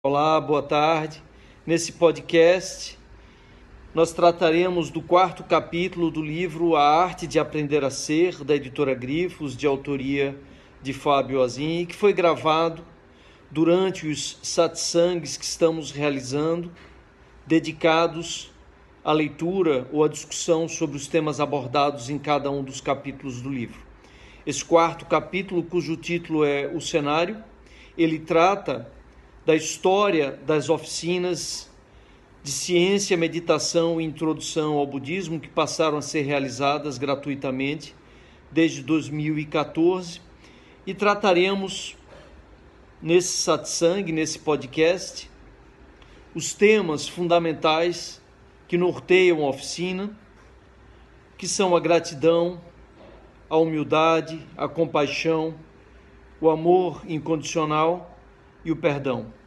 Olá, boa tarde. Nesse podcast, nós trataremos do quarto capítulo do livro A Arte de Aprender a Ser, da editora Grifos, de autoria de Fábio Azin, que foi gravado durante os satsangs que estamos realizando, dedicados à leitura ou à discussão sobre os temas abordados em cada um dos capítulos do livro. Esse quarto capítulo, cujo título é O Cenário, ele trata da história das oficinas de ciência, meditação e introdução ao budismo que passaram a ser realizadas gratuitamente desde 2014 e trataremos nesse satsang, nesse podcast, os temas fundamentais que norteiam a oficina, que são a gratidão, a humildade, a compaixão, o amor incondicional e o perdão.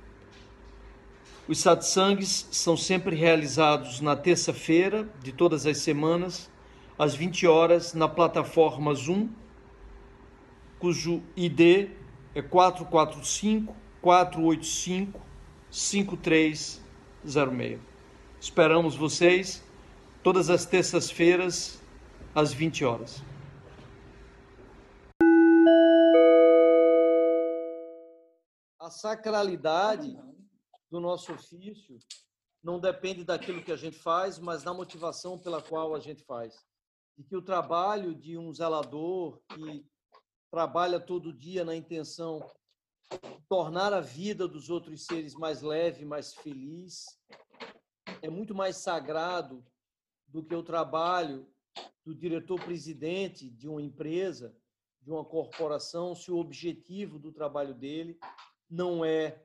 Os satsangs são sempre realizados na terça-feira de todas as semanas, às 20 horas, na plataforma Zoom, cujo ID é 445 485 5306. Esperamos vocês todas as terças-feiras às 20 horas. A sacralidade do nosso ofício não depende daquilo que a gente faz, mas da motivação pela qual a gente faz. E que o trabalho de um zelador que trabalha todo dia na intenção de tornar a vida dos outros seres mais leve, mais feliz, é muito mais sagrado do que o trabalho do diretor-presidente de uma empresa, de uma corporação, se o objetivo do trabalho dele não é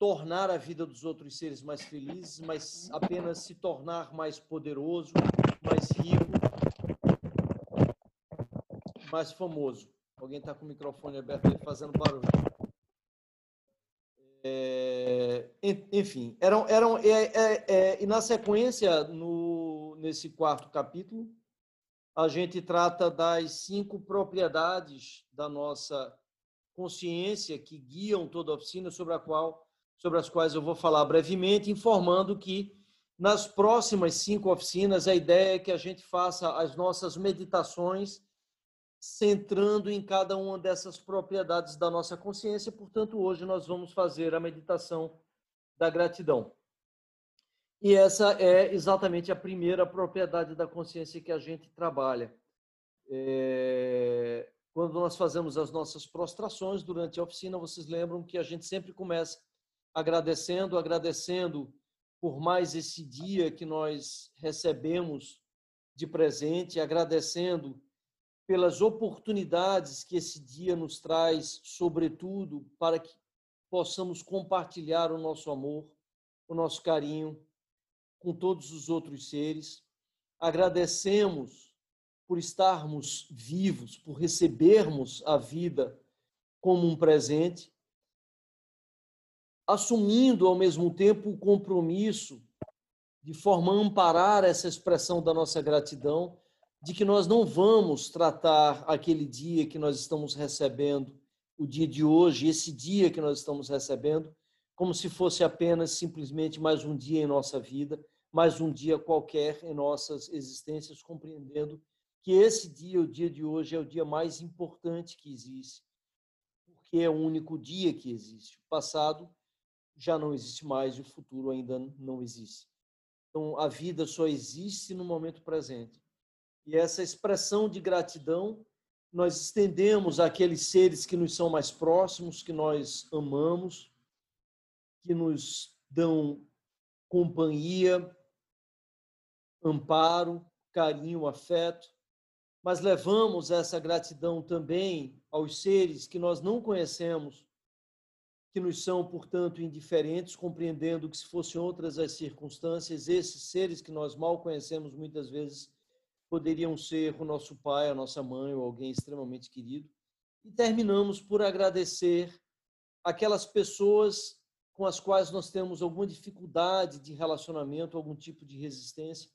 tornar a vida dos outros seres mais felizes, mas apenas se tornar mais poderoso, mais rico, mais famoso. Alguém está com o microfone aberto aí fazendo barulho. É, enfim, eram, eram é, é, é, e na sequência, no, nesse quarto capítulo, a gente trata das cinco propriedades da nossa consciência que guiam toda a oficina, sobre a qual sobre as quais eu vou falar brevemente, informando que nas próximas cinco oficinas a ideia é que a gente faça as nossas meditações centrando em cada uma dessas propriedades da nossa consciência. Portanto, hoje nós vamos fazer a meditação da gratidão. E essa é exatamente a primeira propriedade da consciência que a gente trabalha. É... Quando nós fazemos as nossas prostrações durante a oficina, vocês lembram que a gente sempre começa agradecendo, agradecendo por mais esse dia que nós recebemos de presente, agradecendo pelas oportunidades que esse dia nos traz, sobretudo para que possamos compartilhar o nosso amor, o nosso carinho com todos os outros seres. Agradecemos por estarmos vivos, por recebermos a vida como um presente assumindo ao mesmo tempo o compromisso de forma a amparar essa expressão da nossa gratidão, de que nós não vamos tratar aquele dia que nós estamos recebendo, o dia de hoje, esse dia que nós estamos recebendo, como se fosse apenas simplesmente mais um dia em nossa vida, mais um dia qualquer em nossas existências, compreendendo que esse dia, o dia de hoje, é o dia mais importante que existe, porque é o único dia que existe. O passado já não existe mais e o futuro ainda não existe. Então, a vida só existe no momento presente. E essa expressão de gratidão nós estendemos àqueles seres que nos são mais próximos, que nós amamos, que nos dão companhia, amparo, carinho, afeto, mas levamos essa gratidão também aos seres que nós não conhecemos, que nos são, portanto, indiferentes, compreendendo que, se fossem outras as circunstâncias, esses seres que nós mal conhecemos muitas vezes poderiam ser o nosso pai, a nossa mãe ou alguém extremamente querido. E terminamos por agradecer aquelas pessoas com as quais nós temos alguma dificuldade de relacionamento, algum tipo de resistência,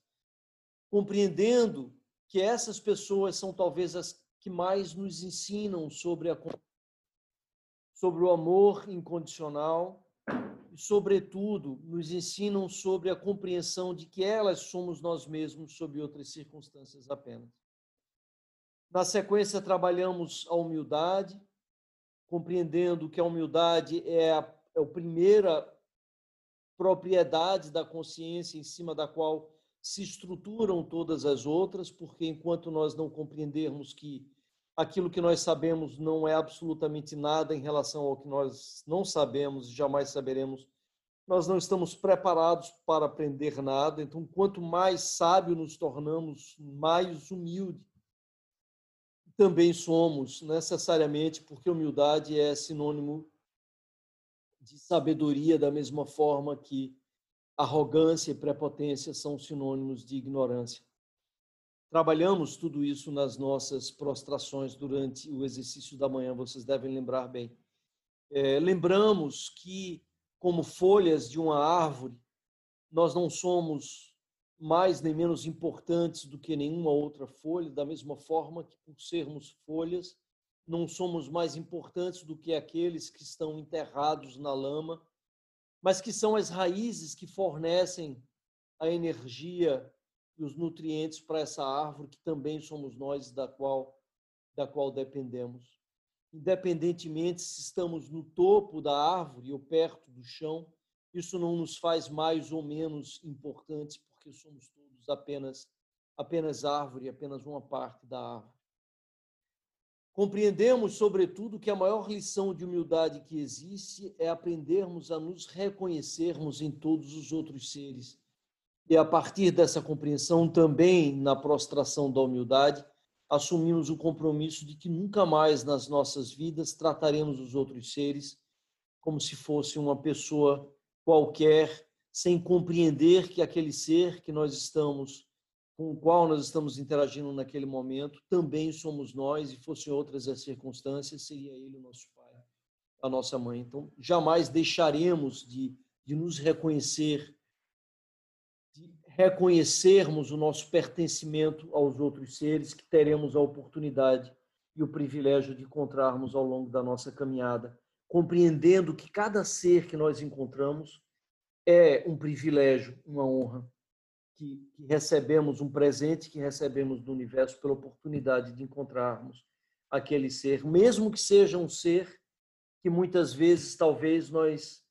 compreendendo que essas pessoas são talvez as que mais nos ensinam sobre a sobre o amor incondicional e, sobretudo, nos ensinam sobre a compreensão de que elas somos nós mesmos sob outras circunstâncias apenas. Na sequência, trabalhamos a humildade, compreendendo que a humildade é a, é a primeira propriedade da consciência em cima da qual se estruturam todas as outras, porque enquanto nós não compreendermos que aquilo que nós sabemos não é absolutamente nada em relação ao que nós não sabemos e jamais saberemos, nós não estamos preparados para aprender nada. Então, quanto mais sábio nos tornamos, mais humilde também somos, necessariamente, porque humildade é sinônimo de sabedoria, da mesma forma que arrogância e prepotência são sinônimos de ignorância. Trabalhamos tudo isso nas nossas prostrações durante o exercício da manhã, vocês devem lembrar bem. É, lembramos que, como folhas de uma árvore, nós não somos mais nem menos importantes do que nenhuma outra folha, da mesma forma que, por sermos folhas, não somos mais importantes do que aqueles que estão enterrados na lama, mas que são as raízes que fornecem a energia e os nutrientes para essa árvore que também somos nós da qual da qual dependemos. Independentemente se estamos no topo da árvore ou perto do chão, isso não nos faz mais ou menos importantes, porque somos todos apenas apenas árvore, apenas uma parte da árvore. Compreendemos, sobretudo, que a maior lição de humildade que existe é aprendermos a nos reconhecermos em todos os outros seres. E a partir dessa compreensão, também na prostração da humildade, assumimos o compromisso de que nunca mais nas nossas vidas trataremos os outros seres como se fosse uma pessoa qualquer, sem compreender que aquele ser que nós estamos com o qual nós estamos interagindo naquele momento, também somos nós, e fossem outras as circunstâncias, seria ele o nosso pai, a nossa mãe. Então, jamais deixaremos de, de nos reconhecer, reconhecermos o nosso pertencimento aos outros seres que teremos a oportunidade e o privilégio de encontrarmos ao longo da nossa caminhada, compreendendo que cada ser que nós encontramos é um privilégio, uma honra que, que recebemos um presente que recebemos do universo pela oportunidade de encontrarmos aquele ser, mesmo que seja um ser que muitas vezes talvez nós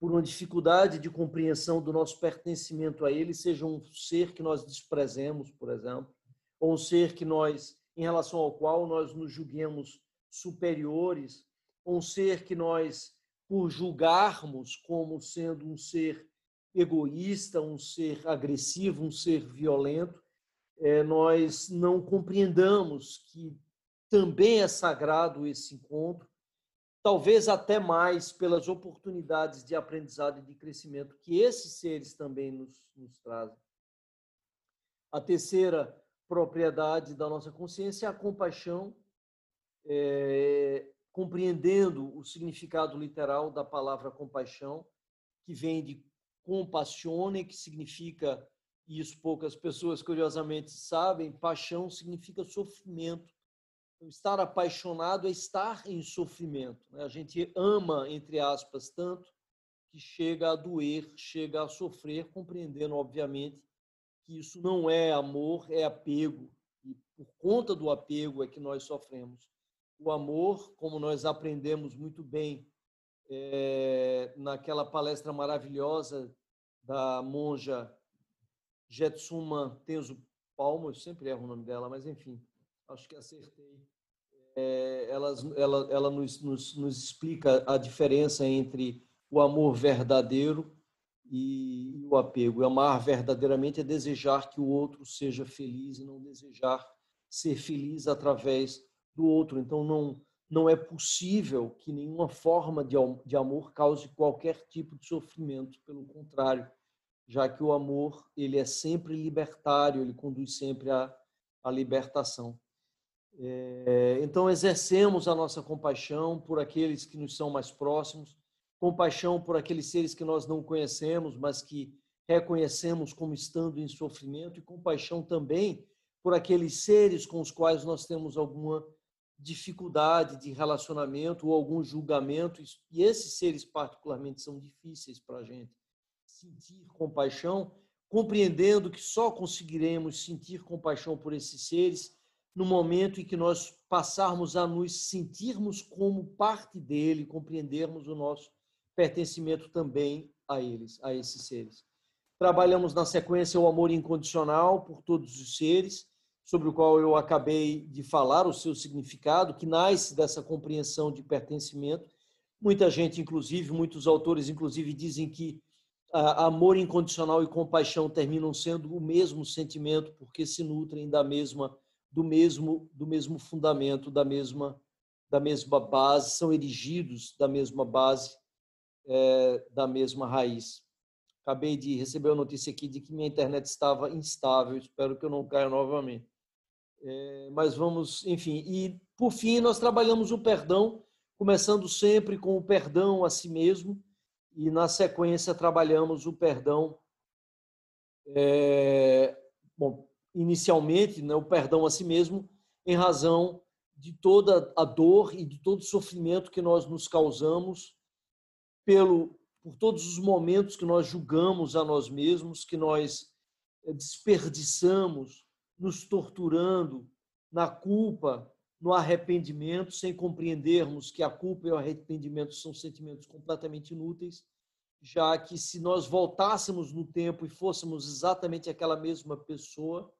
por uma dificuldade de compreensão do nosso pertencimento a ele, seja um ser que nós desprezemos, por exemplo, ou um ser que nós, em relação ao qual nós nos julguemos superiores, ou um ser que nós, por julgarmos como sendo um ser egoísta, um ser agressivo, um ser violento, é, nós não compreendamos que também é sagrado esse encontro, talvez até mais pelas oportunidades de aprendizado e de crescimento que esses seres também nos, nos trazem. A terceira propriedade da nossa consciência é a compaixão, é, compreendendo o significado literal da palavra compaixão, que vem de compassione, que significa, e isso poucas pessoas curiosamente sabem, paixão significa sofrimento. Estar apaixonado é estar em sofrimento. Né? A gente ama, entre aspas, tanto que chega a doer, chega a sofrer, compreendendo, obviamente, que isso não é amor, é apego. E por conta do apego é que nós sofremos. O amor, como nós aprendemos muito bem é, naquela palestra maravilhosa da monja Jetsuma Tenzo Palmo, eu sempre erro o nome dela, mas enfim, acho que acertei. É, ela, ela, ela nos, nos, nos explica a diferença entre o amor verdadeiro e, o apego. Amar verdadeiramente é desejar que o outro seja feliz e não desejar ser feliz através do outro. Então, não, não é possível que nenhuma forma de, de amor cause qualquer tipo de sofrimento. Pelo contrário, já que o amor ele é sempre libertário, ele conduz sempre à, à libertação. É, então, exercemos a nossa compaixão por aqueles que nos são mais próximos, compaixão por aqueles seres que nós não conhecemos, mas que reconhecemos como estando em sofrimento, e compaixão também por aqueles seres com os quais nós temos alguma dificuldade de relacionamento ou algum julgamento, e esses seres particularmente são difíceis para a gente sentir compaixão, compreendendo que só conseguiremos sentir compaixão por esses seres no momento em que nós passarmos a nos sentirmos como parte dele, compreendermos o nosso pertencimento também a eles, a esses seres. Trabalhamos na sequência o amor incondicional por todos os seres, sobre o qual eu acabei de falar, o seu significado, que nasce dessa compreensão de pertencimento. Muita gente, inclusive, muitos autores, inclusive, dizem que amor incondicional e compaixão terminam sendo o mesmo sentimento, porque se nutrem da mesma do mesmo do mesmo fundamento, da mesma da mesma base, são erigidos da mesma base, é, da mesma raiz. Acabei de receber a notícia aqui de que minha internet estava instável, espero que eu não caia novamente. É, mas vamos, enfim, e por fim nós trabalhamos o perdão, começando sempre com o perdão a si mesmo, e na sequência trabalhamos o perdão, é, bom, inicialmente, né, o perdão a si mesmo, em razão de toda a dor e de todo o sofrimento que nós nos causamos pelo por todos os momentos que nós julgamos a nós mesmos, que nós eh, desperdiçamos nos torturando na culpa, no arrependimento, sem compreendermos que a culpa e o arrependimento são sentimentos completamente inúteis, já que se nós voltássemos no tempo e fôssemos exatamente aquela mesma pessoa,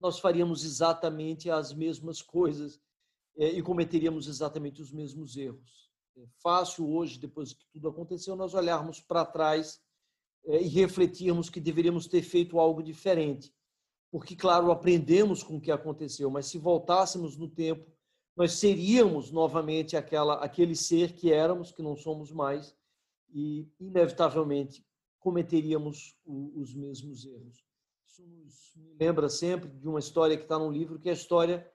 nós faríamos exatamente as mesmas coisas eh, e cometeríamos exatamente os mesmos erros. É fácil hoje, depois que tudo aconteceu, nós olharmos para trás é, e refletirmos que deveríamos ter feito algo diferente. Porque, claro, aprendemos com o que aconteceu, mas se voltássemos no tempo, nós seríamos novamente aquela, aquele ser que éramos, que não somos mais, e, inevitavelmente, cometeríamos os mesmos erros. Isso nos lembra sempre de uma história que está no livro, que é a história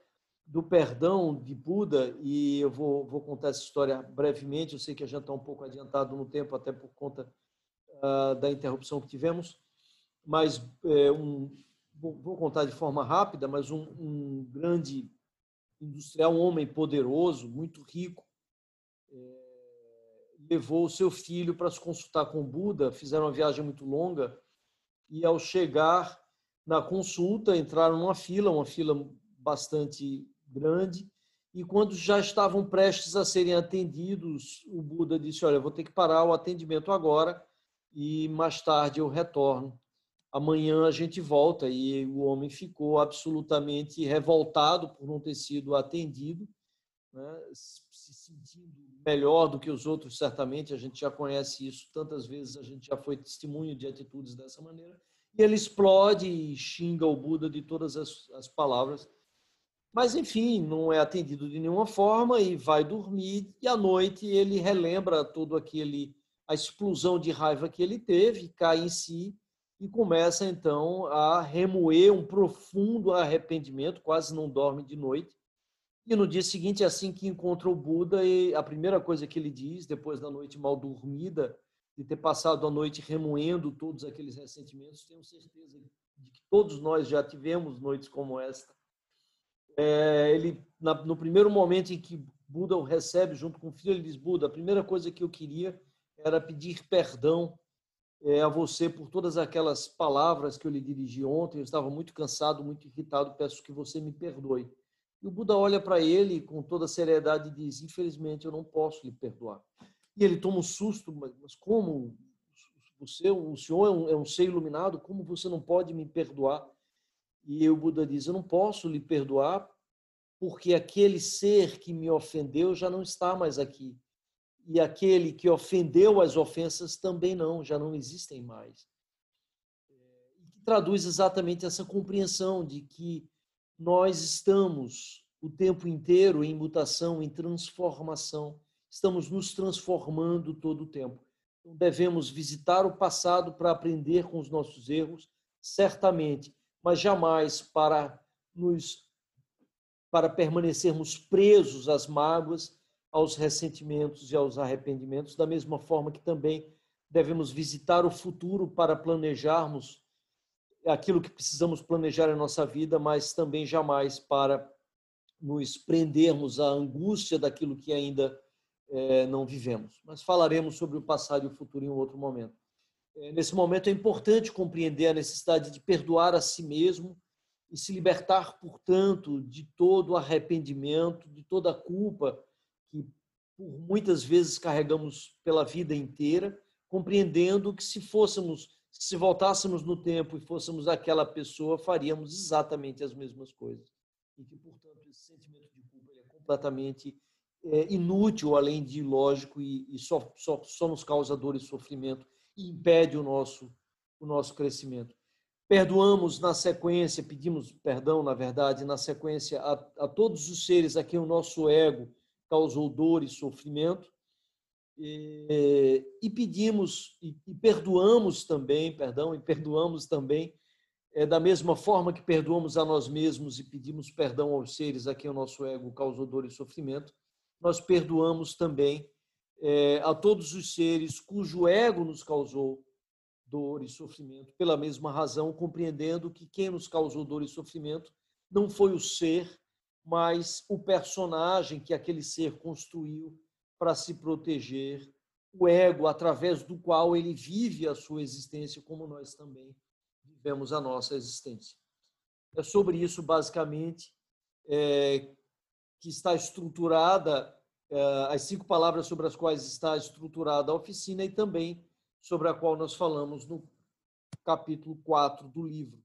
do perdão de Buda, e eu vou, vou contar essa história brevemente, eu sei que a gente está um pouco adiantado no tempo, até por conta uh, da interrupção que tivemos, mas é, um, vou contar de forma rápida, mas um, um grande industrial, um homem poderoso, muito rico, é, levou o seu filho para se consultar com Buda, fizeram uma viagem muito longa, e ao chegar na consulta, entraram numa fila, uma fila bastante grande. E quando já estavam prestes a serem atendidos, o Buda disse: Olha, vou ter que parar o atendimento agora e mais tarde eu retorno. Amanhã a gente volta. E o homem ficou absolutamente revoltado por não ter sido atendido, né? se sentindo melhor do que os outros, certamente. A gente já conhece isso tantas vezes, a gente já foi testemunho de atitudes dessa maneira. E ele explode e xinga o Buda de todas as, as palavras mas, enfim, não é atendido de nenhuma forma e vai dormir. E à noite ele relembra todo aquele a explosão de raiva que ele teve, cai em si e começa então a remoer um profundo arrependimento, quase não dorme de noite. E no dia seguinte, assim que encontra o Buda, a primeira coisa que ele diz, depois da noite mal dormida, de ter passado a noite remoendo todos aqueles ressentimentos, tenho certeza de que todos nós já tivemos noites como esta, é, ele na, no primeiro momento em que Buda o recebe junto com o filho, ele diz: Buda, a primeira coisa que eu queria era pedir perdão é, a você por todas aquelas palavras que eu lhe dirigi ontem. Eu estava muito cansado, muito irritado. Peço que você me perdoe. E o Buda olha para ele com toda seriedade e diz: Infelizmente, eu não posso lhe perdoar. E ele toma um susto, mas como? Você, o senhor é um, é um ser iluminado, como você não pode me perdoar? E o Buda diz: Eu não posso lhe perdoar porque aquele ser que me ofendeu já não está mais aqui. E aquele que ofendeu as ofensas também não, já não existem mais. E que traduz exatamente essa compreensão de que nós estamos o tempo inteiro em mutação, em transformação, estamos nos transformando todo o tempo. Então, devemos visitar o passado para aprender com os nossos erros, certamente, mas jamais para nos para permanecermos presos às mágoas, aos ressentimentos e aos arrependimentos, da mesma forma que também devemos visitar o futuro para planejarmos aquilo que precisamos planejar em nossa vida, mas também jamais para nos prendermos à angústia daquilo que ainda é, não vivemos. Mas falaremos sobre o passado e o futuro em um outro momento. É, nesse momento é importante compreender a necessidade de perdoar a si mesmo e se libertar, portanto, de todo arrependimento, de toda culpa que por muitas vezes carregamos pela vida inteira, compreendendo que se fôssemos, se voltássemos no tempo e fôssemos aquela pessoa, faríamos exatamente as mesmas coisas. E que, portanto, esse sentimento de culpa é completamente inútil, além de ilógico, e, e só, só, só e sofrimento e impede o nosso, o nosso crescimento. Perdoamos na sequência, pedimos perdão, na verdade, na sequência a, a todos os seres a quem o nosso ego causou dor e sofrimento, e, e pedimos e, e, perdoamos também, perdão, e perdoamos também, é, da mesma forma que perdoamos a nós mesmos e pedimos perdão aos seres a quem o nosso ego causou dor e sofrimento, nós perdoamos também é, a todos os seres cujo ego nos causou dor e sofrimento, pela mesma razão, compreendendo que quem nos causou dor e sofrimento não foi o ser, mas o personagem que aquele ser construiu para se proteger, o ego através do qual ele vive a sua existência, como nós também vivemos a nossa existência. É sobre isso, basicamente, é, que está estruturada é, as cinco palavras sobre as quais está estruturada a oficina e também sobre a qual nós falamos no capítulo 4 do livro.